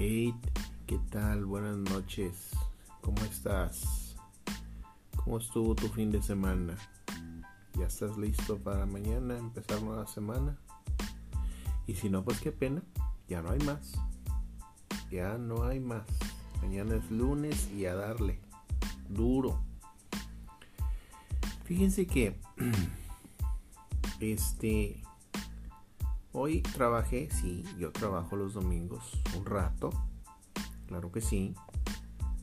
Hey, ¿qué tal? Buenas noches. ¿Cómo estás? ¿Cómo estuvo tu fin de semana? ¿Ya estás listo para mañana empezar nueva semana? Y si no, pues qué pena, ya no hay más. Ya no hay más. Mañana es lunes y a darle. Duro. Fíjense que este Hoy trabajé, sí, yo trabajo los domingos un rato, claro que sí.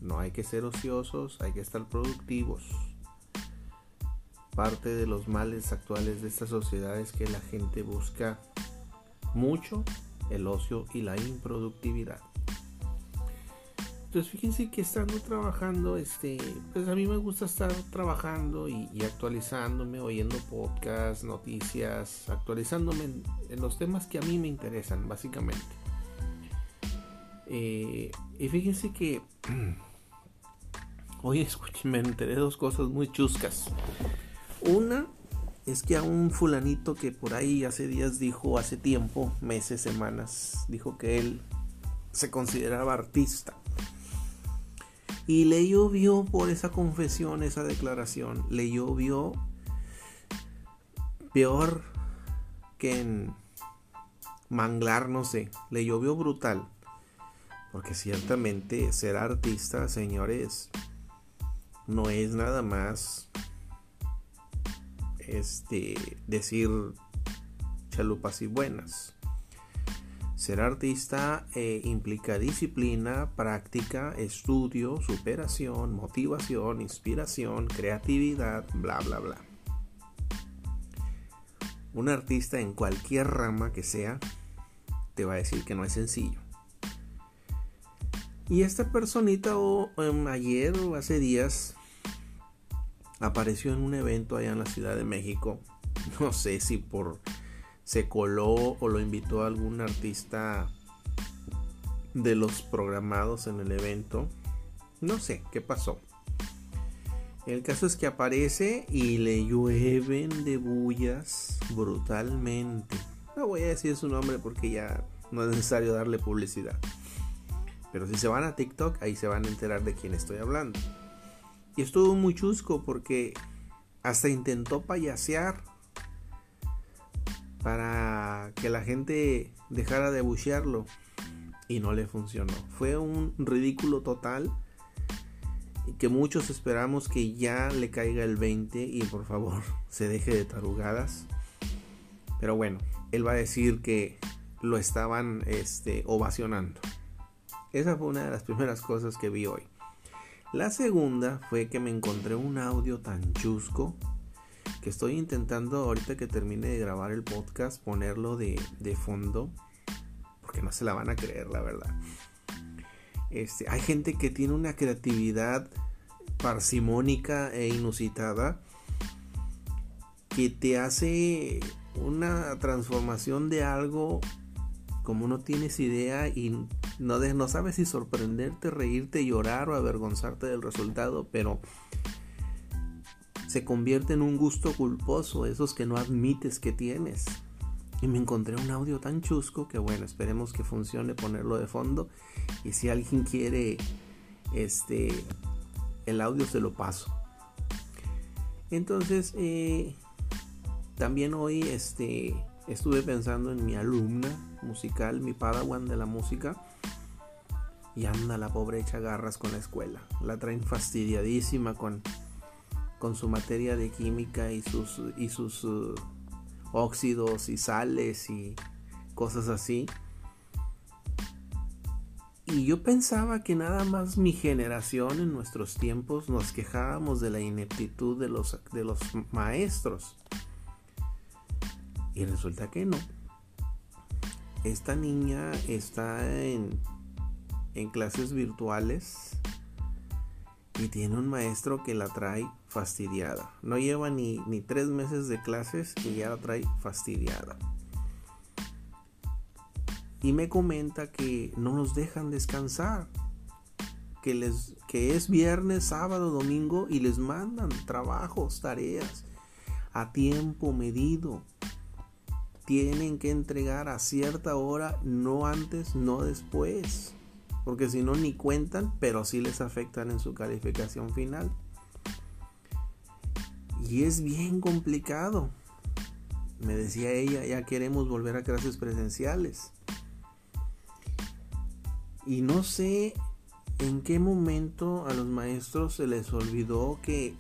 No hay que ser ociosos, hay que estar productivos. Parte de los males actuales de esta sociedad es que la gente busca mucho el ocio y la improductividad. Entonces fíjense que estando trabajando, este, pues a mí me gusta estar trabajando y, actualizándome, oyendo podcasts, noticias, actualizándome en, los temas que a mí me interesan, básicamente. Eh, y fíjense que hoy escuché, me enteré dos cosas muy chuscas. Una es que a un fulanito que por ahí hace días dijo, hace tiempo, meses, semanas, dijo que él se consideraba artista. Y le llovió por esa confesión, esa declaración. Le llovió peor que en manglar, no sé. Le llovió brutal. Porque ciertamente ser artista, señores, no es nada más este decir chalupas y buenas. Ser artista eh, implica disciplina, práctica, estudio, superación, motivación, inspiración, creatividad, bla, bla, bla. Un artista en cualquier rama que sea te va a decir que no es sencillo. Y esta personita o, em, ayer o hace días apareció en un evento allá en la Ciudad de México. No sé si por se coló o lo invitó a algún artista de los programados en el evento. No sé qué pasó. El caso es que aparece y le llueven de bullas brutalmente. No voy a decir su nombre porque ya no es necesario darle publicidad. Pero si se van a TikTok, ahí se van a enterar de quién estoy hablando. Y estuvo muy chusco porque hasta intentó payasear para que la gente dejara de buchearlo y no le funcionó. Fue un ridículo total que muchos esperamos que ya le caiga el 20 y por favor se deje de tarugadas. Pero bueno, él va a decir que lo estaban este, ovacionando. Esa fue una de las primeras cosas que vi hoy. La segunda fue que me encontré un audio tan chusco que estoy intentando ahorita que termine de grabar el podcast ponerlo de, fondo porque no se la van a creer la verdad. Este, hay gente que tiene una creatividad parsimónica e inusitada que te hace una transformación de algo como no tienes idea y no, no sabes si sorprenderte, reírte, llorar o avergonzarte del resultado, pero se convierte en un gusto culposo, esos que no admites que tienes. Y me encontré un audio tan chusco que bueno, esperemos que funcione ponerlo de fondo. Y si alguien quiere este el audio se lo paso. Entonces, eh, también hoy este, estuve pensando en mi alumna musical, mi padawan de la música. Y anda la pobre hecha garras con la escuela. La traen fastidiadísima con con su materia de química y sus, y sus uh, óxidos y sales y cosas así. Y yo pensaba que nada más mi generación en nuestros tiempos nos quejábamos de la ineptitud de los, de los maestros. Y resulta que no. Esta niña está en, en clases virtuales y tiene un maestro que la trae fastidiada. No lleva ni, ni tres meses de clases y ya la trae fastidiada. Y me comenta que no nos dejan descansar. Que, les, que es viernes, sábado, domingo y les mandan trabajos, tareas a tiempo medido. Tienen que entregar a cierta hora, no antes, no después. Porque si no ni cuentan, pero sí les afectan en su calificación final. Y es bien complicado. Me decía ella, ya queremos volver a clases presenciales. Y no sé en qué momento a los maestros se les olvidó que,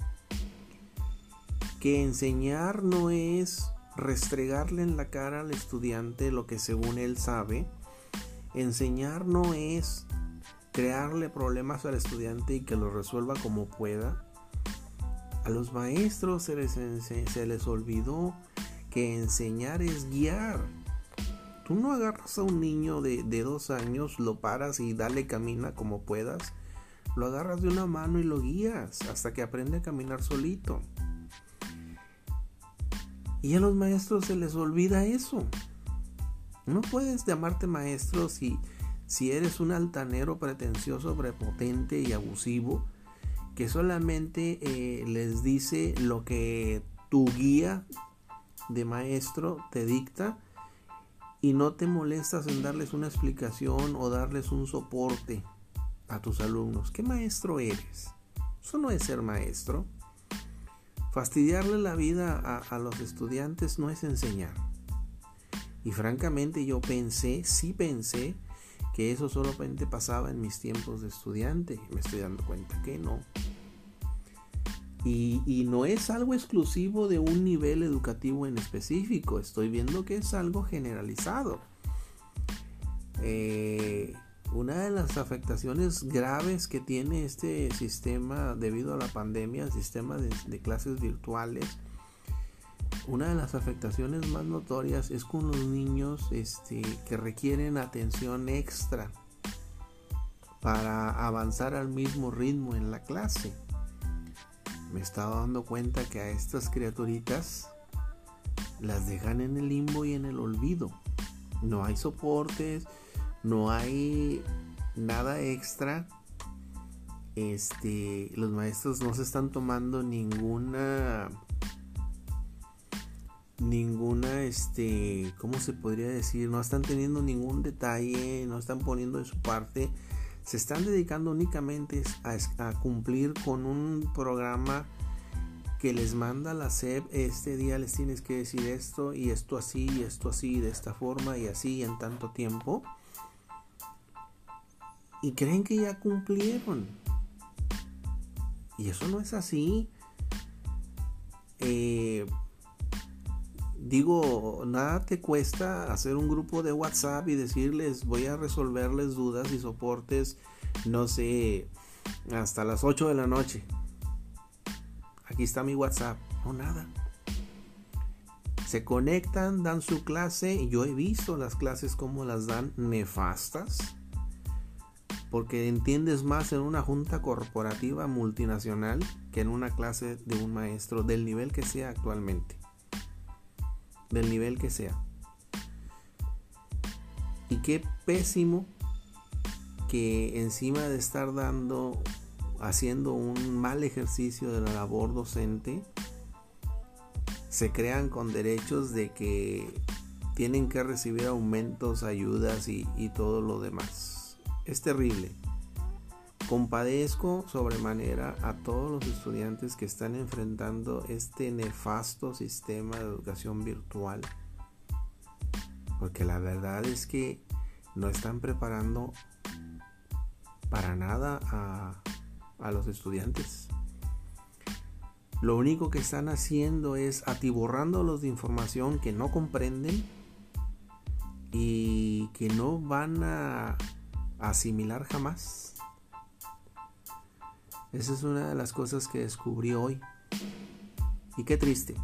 que enseñar no es restregarle en la cara al estudiante lo que según él sabe. Enseñar no es crearle problemas al estudiante y que lo resuelva como pueda. A los maestros se les, se les olvidó que enseñar es guiar. Tú no agarras a un niño de, de, dos años, lo paras y dale camina como puedas. Lo agarras de una mano y lo guías hasta que aprende a caminar solito. Y a los maestros se les olvida eso. No puedes llamarte maestro si, si eres un altanero pretencioso, prepotente y abusivo que solamente eh, les dice lo que tu guía de maestro te dicta y no te molestas en darles una explicación o darles un soporte a tus alumnos. ¿Qué maestro eres? Eso no es ser maestro. Fastidiarle la vida a, los estudiantes no es enseñar. Y francamente yo pensé, sí pensé, que eso solamente pasaba en mis tiempos de estudiante. Me estoy dando cuenta que no. Y, y, no es algo exclusivo de un nivel educativo en específico. Estoy viendo que es algo generalizado. Eh, una de las afectaciones graves que tiene este sistema debido a la pandemia, el sistema de, clases virtuales, una de las afectaciones más notorias es con los niños este, que requieren atención extra para avanzar al mismo ritmo en la clase. Me estaba dando cuenta que a estas criaturitas las dejan en el limbo y en el olvido. No hay soportes, no hay nada extra. Este, los maestros no se están tomando ninguna ninguna este, ¿cómo se podría decir? No están teniendo ningún detalle, no están poniendo de su parte. Se están dedicando únicamente a, cumplir con un programa que les manda la SEP, este día les tienes que decir esto y esto así y esto así de esta forma y así en tanto tiempo y creen que ya cumplieron. Y eso no es así. Eh, digo, nada te cuesta hacer un grupo de WhatsApp y decirles voy a resolverles dudas y soportes, no sé, hasta las 8 de la noche. Aquí está mi WhatsApp. No, nada. Se conectan, dan su clase. Yo he visto las clases como las dan nefastas porque entiendes más en una junta corporativa multinacional que en una clase de un maestro del nivel que sea actualmente. Del nivel que sea. Y qué pésimo que encima de estar dando, haciendo un mal ejercicio de la labor docente, se crean con derechos de que tienen que recibir aumentos, ayudas y, y todo lo demás es terrible. Compadezco sobremanera a todos los estudiantes que están enfrentando este nefasto sistema de educación virtual. Porque la verdad es que no están preparando para nada a, a los estudiantes. Lo único que están haciendo es atiborrándolos de información que no comprenden y que no van a asimilar jamás. Esa es una de las cosas que descubrí hoy. Y qué triste.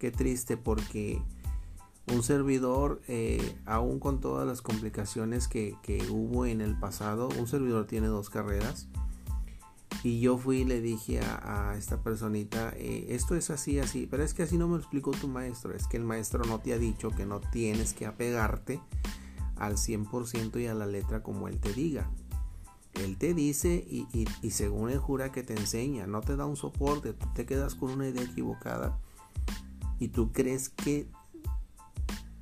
Qué triste porque un servidor, eh, aún con todas las complicaciones que, hubo en el pasado, un servidor tiene dos carreras. Y yo fui y le dije a, esta personita, eh, esto es así, así, pero es que así no me lo explicó tu maestro, es que el maestro no te ha dicho que no tienes que apegarte al 100% y a la letra como Él te diga. Él te dice y, según Él jura que te enseña, no te da un soporte, tú te quedas con una idea equivocada y tú crees que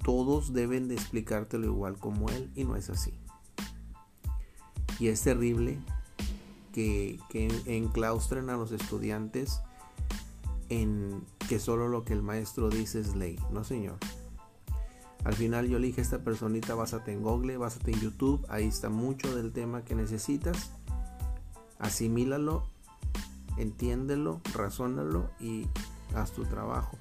todos deben de explicártelo igual como Él y no es así. Y es terrible que, que enclaustren a los estudiantes en que solo lo que el maestro dice es ley. No, señor. Al final yo a esta personita, básate en Google, básate en YouTube, ahí está mucho del tema que necesitas. Asimílalo, entiéndelo, razónalo y haz tu trabajo.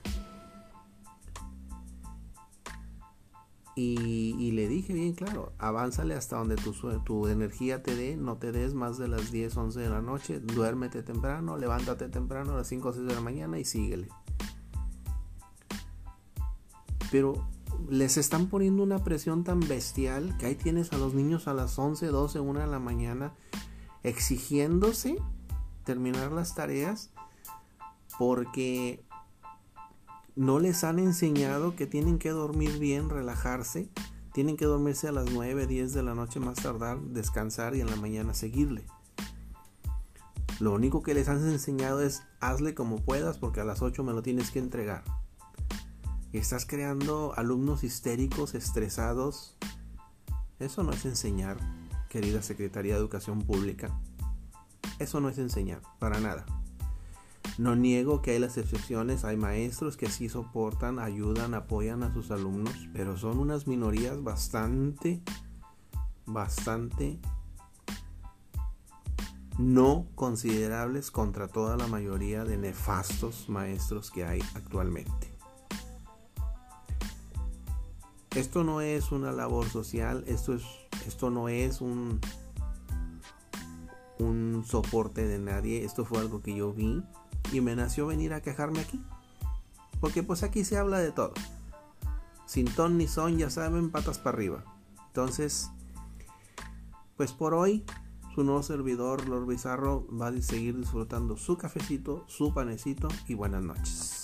Y, le dije bien claro, avánzale hasta donde tu, tu energía te dé, no te des más de las 10, 11 de la noche, duérmete temprano, levántate temprano a las 5 o 6 de la mañana y síguele. Pero les están poniendo una presión tan bestial que ahí tienes a los niños a las 11, 12, 1 de la mañana exigiéndose terminar las tareas porque no les han enseñado que tienen que dormir bien, relajarse, tienen que dormirse a las 9, 10 de la noche más tardar, descansar y en la mañana seguirle. Lo único que les han enseñado es hazle como puedas porque a las 8 me lo tienes que entregar. Estás creando alumnos histéricos, estresados. Eso no es enseñar, querida Secretaría de Educación Pública. Eso no es enseñar, para nada. No niego que hay las excepciones, hay maestros que sí soportan, ayudan, apoyan a sus alumnos, pero son unas minorías bastante, bastante no considerables contra toda la mayoría de nefastos maestros que hay actualmente. Esto no es una labor social, esto, es, esto no es un, un soporte de nadie, esto fue algo que yo vi y me nació venir a quejarme aquí. Porque pues aquí se habla de todo. Sin ton ni son, ya saben, patas para arriba. Entonces, pues por hoy, su nuevo servidor, Lord Bizarro, va a seguir disfrutando su cafecito, su panecito y buenas noches.